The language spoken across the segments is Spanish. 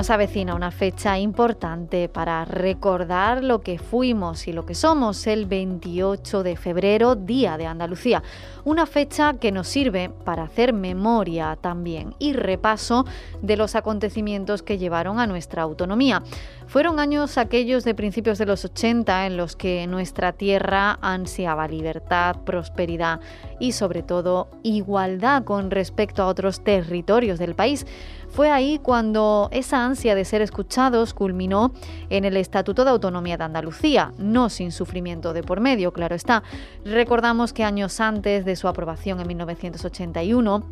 Nos avecina una fecha importante para recordar lo que fuimos y lo que somos el 28 de febrero, Día de Andalucía. Una fecha que nos sirve para hacer memoria también y repaso de los acontecimientos que llevaron a nuestra autonomía. Fueron años aquellos de principios de los 80 en los que nuestra tierra ansiaba libertad, prosperidad y sobre todo igualdad con respecto a otros territorios del país. Fue ahí cuando esa ansia de ser escuchados culminó en el Estatuto de Autonomía de Andalucía, no sin sufrimiento de por medio, claro está. Recordamos que años antes de su aprobación en 1981,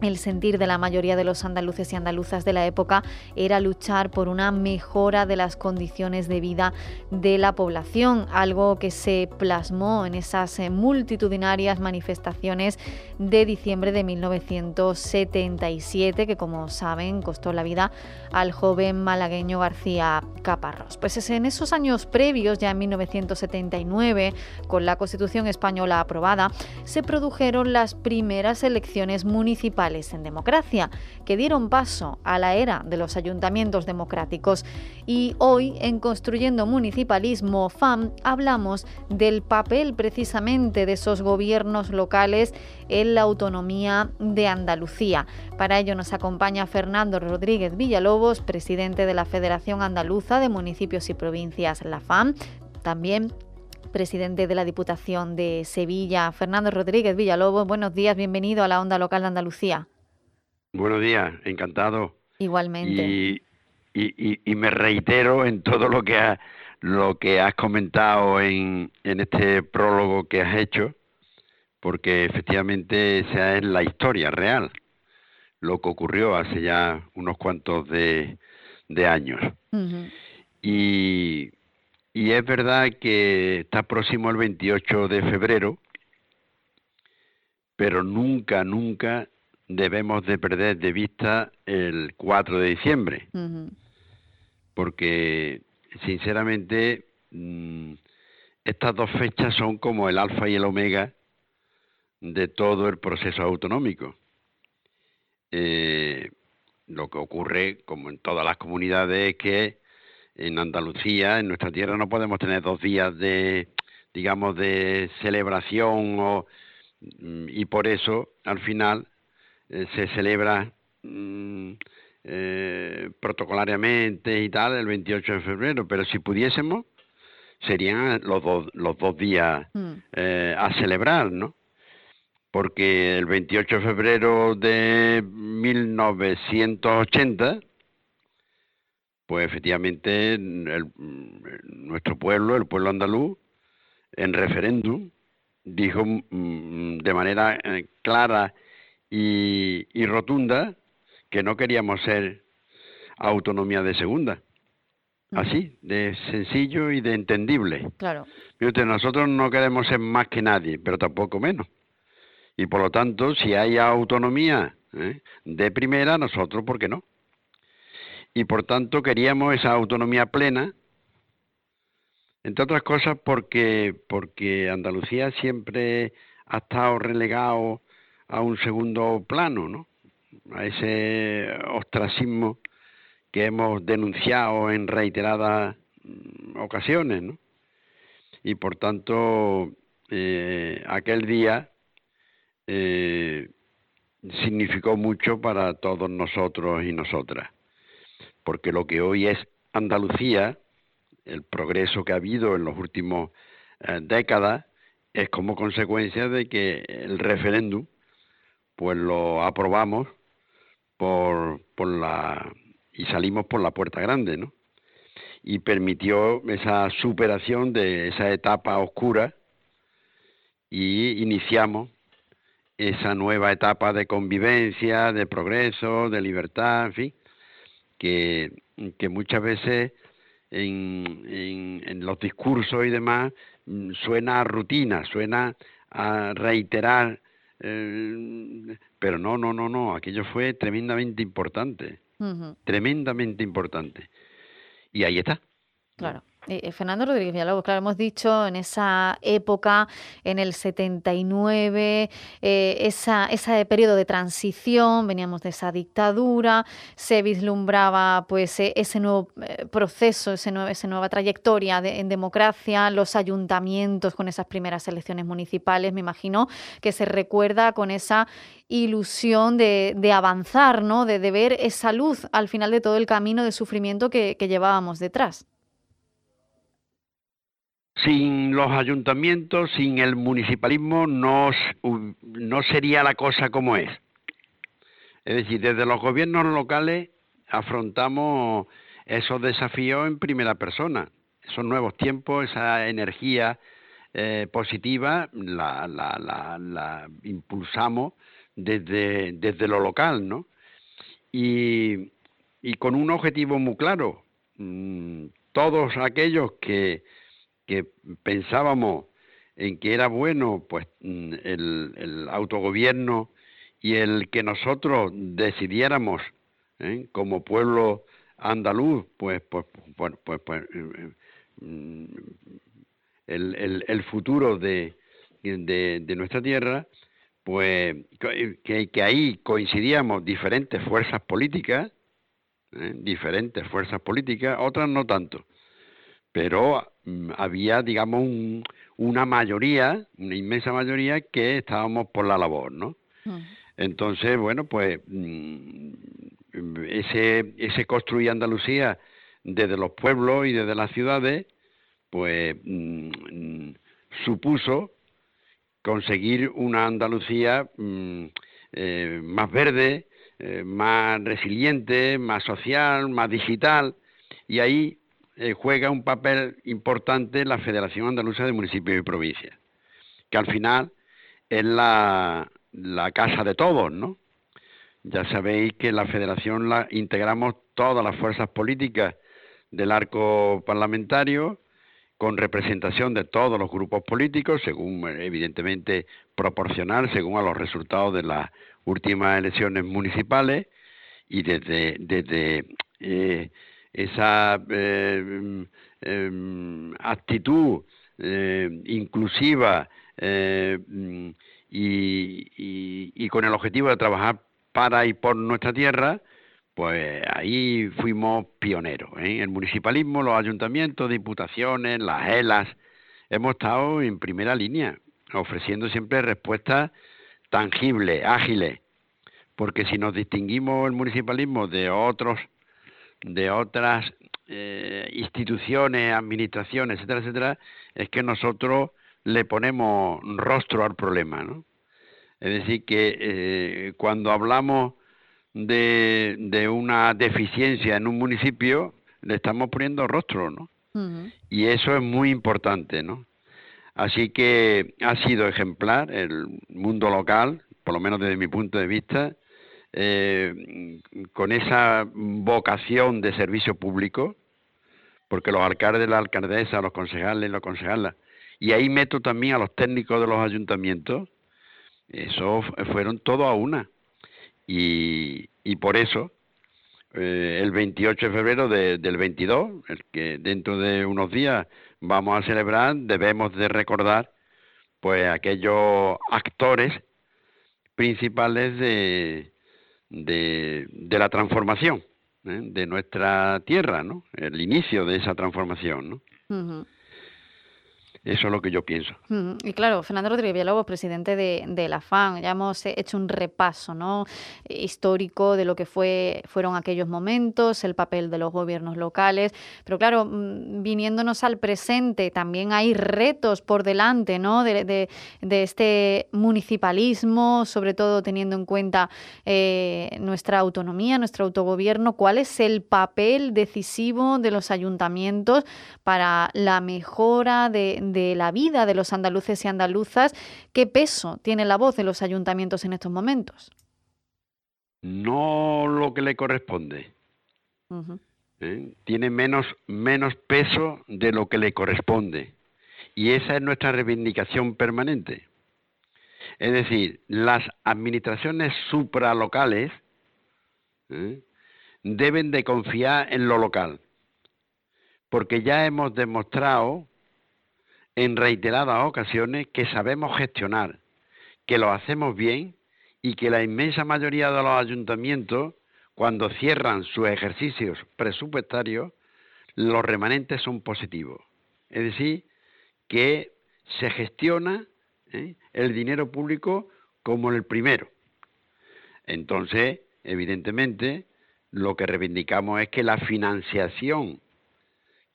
el sentir de la mayoría de los andaluces y andaluzas de la época era luchar por una mejora de las condiciones de vida de la población, algo que se plasmó en esas eh, multitudinarias manifestaciones de diciembre de 1977, que como saben costó la vida al joven malagueño García Caparrós. Pues es en esos años previos, ya en 1979, con la Constitución española aprobada, se produjeron las primeras elecciones municipales en democracia, que dieron paso a la era de los ayuntamientos democráticos. Y hoy, en Construyendo Municipalismo FAM, hablamos del papel precisamente de esos gobiernos locales en la autonomía de Andalucía. Para ello nos acompaña Fernando Rodríguez Villalobos, presidente de la Federación Andaluza de Municipios y Provincias, la FAM, también presidente de la Diputación de Sevilla. Fernando Rodríguez Villalobos, buenos días, bienvenido a la Onda Local de Andalucía. Buenos días, encantado. Igualmente. Y, me reitero en todo lo que, lo que has comentado en, en este prólogo que has hecho porque efectivamente esa es la historia real, lo que ocurrió hace ya unos cuantos de, años. y, y es verdad que está próximo el 28 de febrero, pero nunca, nunca debemos de perder de vista el 4 de diciembre, porque sinceramente mm, estas dos fechas son como el alfa y el omega de todo el proceso autonómico. Eh, lo que ocurre, como en todas las comunidades, es que en Andalucía, en nuestra tierra, no podemos tener dos días de, digamos, de celebración o, mm, y por eso, al final, eh, se celebra mm, eh, protocolariamente y tal el 28 de febrero, pero si pudiésemos, serían los dos, los dos días mm. eh, a celebrar, ¿no? Porque el 28 de febrero de 1980, pues efectivamente nuestro pueblo, el pueblo andaluz, en referéndum, dijo mm, de manera eh, clara y, y rotunda que no queríamos ser autonomía de segunda Así, de sencillo y de entendible. Claro. nosotros no queremos ser más que nadie, pero tampoco menos. Y por lo tanto, si hay autonomía ¿eh? de primera, nosotros, ¿por qué no? Y por tanto, queríamos esa autonomía plena, entre otras cosas porque, porque Andalucía siempre ha estado relegado a un segundo plano, ¿no? A ese ostracismo que hemos denunciado en reiteradas mm, ocasiones, ¿no? Y por tanto, eh, aquel día eh, significó mucho para todos nosotros y nosotras, porque lo que hoy es Andalucía, el progreso que ha habido en los últimos eh, décadas, es como consecuencia de que el referéndum, pues lo aprobamos por, por la y salimos por la puerta grande, ¿no? Y permitió esa superación de esa etapa oscura y iniciamos esa nueva etapa de convivencia, de progreso, de libertad, en fin, que, que muchas veces en, en, los discursos y demás mm, suena a rutina, suena a reiterar, eh, pero no, no, no, no, aquello fue tremendamente importante tremendamente importante. Y ahí está. Claro. Eh, eh, Fernando Rodríguez Villalobos, claro, hemos dicho en esa época, en el 79, eh, esa, ese periodo de transición, veníamos de esa dictadura, se vislumbraba pues ese nuevo proceso, ese esa nueva trayectoria en democracia, los ayuntamientos con esas primeras elecciones municipales, me imagino que se recuerda con esa ilusión de, avanzar, ¿no? De, ver esa luz al final de todo el camino de sufrimiento que llevábamos detrás. Sin los ayuntamientos, sin el municipalismo, no, no sería la cosa como es. Es decir, desde los gobiernos locales afrontamos esos desafíos en primera persona. Esos nuevos tiempos, esa energía eh, positiva, la, la, la, impulsamos desde, desde lo local, ¿no? Y, y con un objetivo muy claro. Mm, todos aquellos que que pensábamos en que era bueno pues mm, el, autogobierno y el que nosotros decidiéramos ¿eh? como pueblo andaluz pues pues pues, pues, pues mm, el, el, futuro de, de, nuestra tierra pues que, que, ahí coincidíamos diferentes fuerzas políticas diferentes fuerzas políticas otras no tanto pero había, digamos, una mayoría, una inmensa mayoría que estábamos por la labor, ¿no? Entonces, bueno, pues mm, ese, ese construir Andalucía desde los pueblos y desde las ciudades, pues mm, supuso conseguir una Andalucía eh, más verde, eh, más resiliente, más social, más digital, y ahí eh, juega un papel importante la Federación Andaluza de Municipios y Provincias, que al final es la, casa de todos, ¿no? Ya sabéis que la Federación la integramos todas las fuerzas políticas del arco parlamentario, con representación de todos los grupos políticos, según evidentemente proporcional, según a los resultados de las últimas elecciones municipales, y desde, desde eh, esa eh, em, actitud eh, inclusiva eh, y, con el objetivo de trabajar para y por nuestra tierra, pues ahí fuimos pioneros. ¿eh? El municipalismo, los ayuntamientos, diputaciones, las ELAS, hemos estado en primera línea, ofreciendo siempre respuestas tangibles, ágiles, porque si nos distinguimos el municipalismo de otros, de otras eh, instituciones, administraciones, etcétera, etcétera, es que nosotros le ponemos rostro al problema, ¿no? Es decir, que eh, cuando hablamos de, de, una deficiencia en un municipio, le estamos poniendo rostro, ¿no? Y eso es muy importante, ¿no? Así que ha sido ejemplar el mundo local, por lo menos desde mi punto de vista, eh, con esa vocación de servicio público, porque los alcaldes, la alcaldesa, los concejales, los concejales, y ahí meto también a los técnicos de los ayuntamientos, eso fueron todo a una. Y, y por eso, eh, el 28 de febrero del 22, el que dentro de unos días vamos a celebrar, debemos de recordar pues aquellos actores principales de, de, la transformación ¿eh? de nuestra tierra, ¿no? El inicio de esa transformación, ¿no? Eso es lo que yo pienso. Y claro, Fernando Rodríguez Villalobos, presidente de, la FAN, ya hemos hecho un repaso ¿no? histórico de lo que fue, fueron aquellos momentos, el papel de los gobiernos locales, pero claro, mm, viniéndonos al presente, también hay retos por delante ¿no? de, este municipalismo, sobre todo teniendo en cuenta eh, nuestra autonomía, nuestro autogobierno. ¿Cuál es el papel decisivo de los ayuntamientos para la mejora de de la vida de los andaluces y andaluzas. ¿Qué peso tiene la voz de los ayuntamientos en estos momentos? No lo que le corresponde. ¿Eh? Tiene menos, menos peso de lo que le corresponde. Y esa es nuestra reivindicación permanente. Es decir, las administraciones supralocales ¿eh? deben de confiar en lo local, porque ya hemos demostrado en reiteradas ocasiones que sabemos gestionar, que lo hacemos bien y que la inmensa mayoría de los ayuntamientos, cuando cierran sus ejercicios presupuestarios, los remanentes son positivos. Es decir, que se gestiona ¿eh? el dinero público como el primero. Entonces, evidentemente, lo que reivindicamos es que la financiación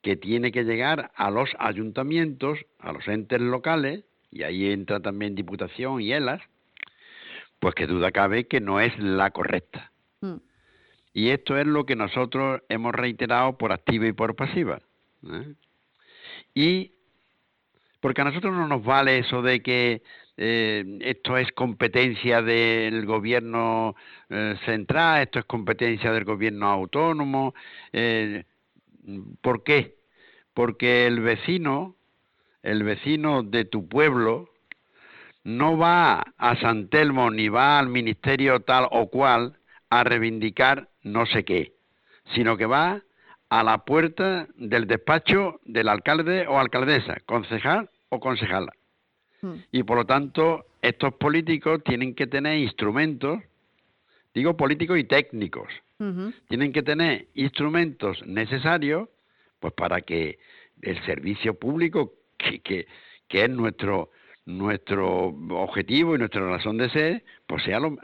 que tiene que llegar a los ayuntamientos, a los entes locales, y ahí entra también Diputación y ELAS, pues que duda cabe que no es la correcta. Mm. Y esto es lo que nosotros hemos reiterado por activa y por pasiva. ¿eh? Y porque a nosotros no nos vale eso de que eh, esto es competencia del gobierno eh, central, esto es competencia del gobierno autónomo. ¿Por qué? Porque el vecino, el vecino de tu pueblo, no va a San Telmo ni va al ministerio tal o cual a reivindicar no sé qué, sino que va a la puerta del despacho del alcalde o alcaldesa, concejal o concejala. Hmm. Y por lo tanto, estos políticos tienen que tener instrumentos, digo políticos y técnicos, tienen que tener instrumentos necesarios pues para que el servicio público, que, que, es nuestro nuestro objetivo y nuestra razón de ser, pues sea lo,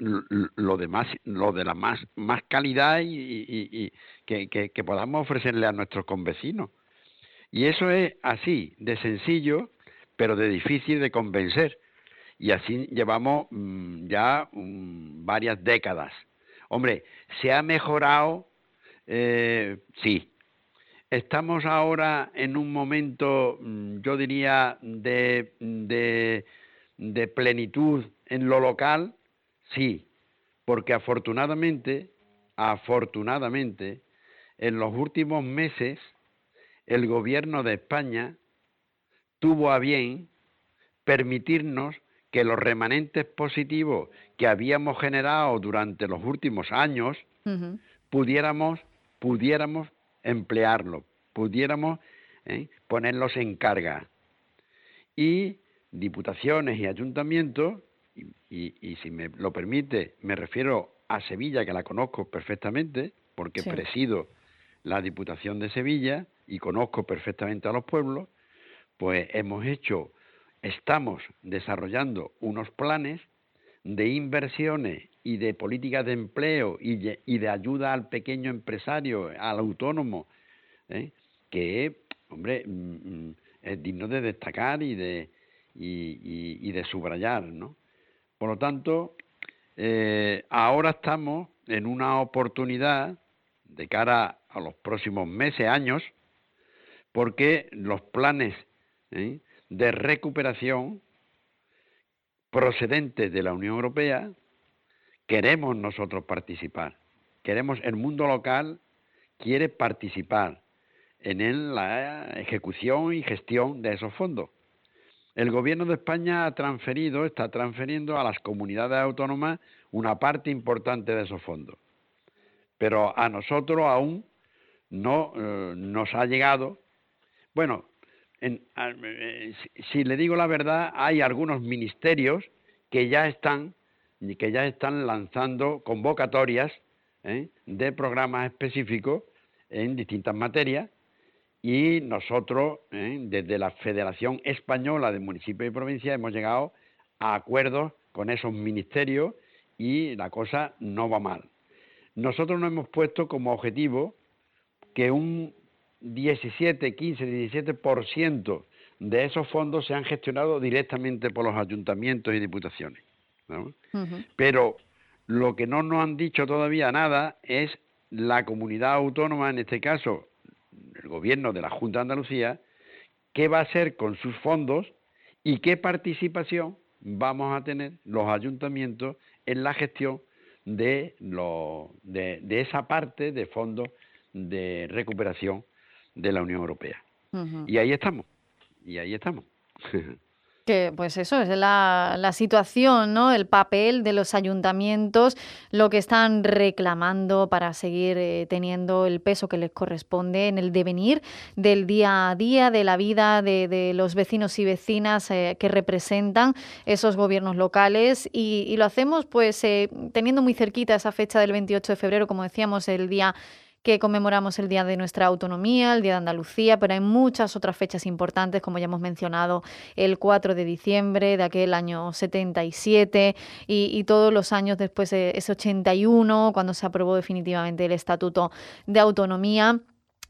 lo de más, lo de la más, más calidad y, que, que, podamos ofrecerle a nuestros convecinos. Y eso es así, de sencillo, pero de difícil de convencer. Y así llevamos mm, ya mm, varias décadas. Hombre, se ha mejorado, eh, sí, Estamos ahora en un momento, mm, yo diría, de, de, plenitud en lo local, sí, porque afortunadamente, afortunadamente, en los últimos meses, el gobierno de España tuvo a bien permitirnos que los remanentes positivos que habíamos generado durante los últimos años pudiéramos, pudiéramos emplearlo, pudiéramos ¿eh? ponerlos en carga. Y diputaciones y ayuntamientos y, si me lo permite, me refiero a Sevilla, que la conozco perfectamente, porque presido la Diputación de Sevilla y conozco perfectamente a los pueblos, pues hemos hecho, estamos desarrollando unos planes de inversiones y de políticas de empleo y de, ayuda al pequeño empresario, al autónomo, ¿eh? que, hombre, mm, mm, es digno de destacar y de, y, de subrayar, ¿no? Por lo tanto, eh, ahora estamos en una oportunidad de cara a los próximos meses, años, porque los planes ¿eh? De recuperación procedentes de la Unión Europea queremos nosotros participar. Queremos, el mundo local quiere participar en la ejecución y gestión de esos fondos. El gobierno de España ha transferido, está transfiriendo a las comunidades autónomas una parte importante de esos fondos. Pero a nosotros aún no eh, nos ha llegado. Bueno, eh, si, le digo la verdad, hay algunos ministerios que ya están que ya están lanzando convocatorias ¿eh? de programas específicos en distintas materias y nosotros, ¿eh? desde la Federación Española de Municipios y Provincias, hemos llegado a acuerdos con esos ministerios y la cosa no va mal. Nosotros nos hemos puesto como objetivo que un 17, 15, 17% de esos fondos sean gestionados directamente por los ayuntamientos y diputaciones. Pero lo que no nos han dicho todavía nada es la comunidad autónoma, en este caso el gobierno de la Junta de Andalucía, qué va a hacer con sus fondos y qué participación vamos a tener los ayuntamientos en la gestión de, de, esa parte de fondos de recuperación de la Unión Europea. Y ahí estamos, y ahí estamos. Que pues eso es la, situación, ¿no? El papel de los ayuntamientos, lo que están reclamando para seguir eh, teniendo el peso que les corresponde en el devenir del día a día, de la vida de, los vecinos y vecinas eh, que representan esos gobiernos locales. Y, lo hacemos pues eh, teniendo muy cerquita esa fecha del 28 de febrero, como decíamos, el día que conmemoramos el Día de nuestra Autonomía, el Día de Andalucía, pero hay muchas otras fechas importantes, como ya hemos mencionado, el 4 de diciembre de aquel año 77 y, y todos los años después, ese 81, cuando se aprobó definitivamente el Estatuto de Autonomía.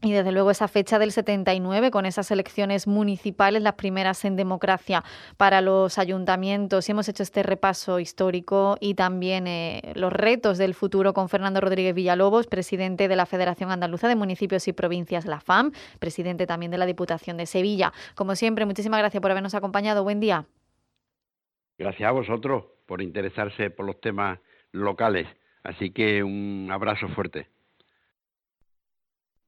Y desde luego esa fecha del 79, con esas elecciones municipales, las primeras en democracia para los ayuntamientos. Y hemos hecho este repaso histórico y también eh, los retos del futuro con Fernando Rodríguez Villalobos, presidente de la Federación Andaluza de Municipios y Provincias, la FAM, presidente también de la Diputación de Sevilla. Como siempre, muchísimas gracias por habernos acompañado. Buen día. Gracias a vosotros por interesarse por los temas locales. Así que un abrazo fuerte.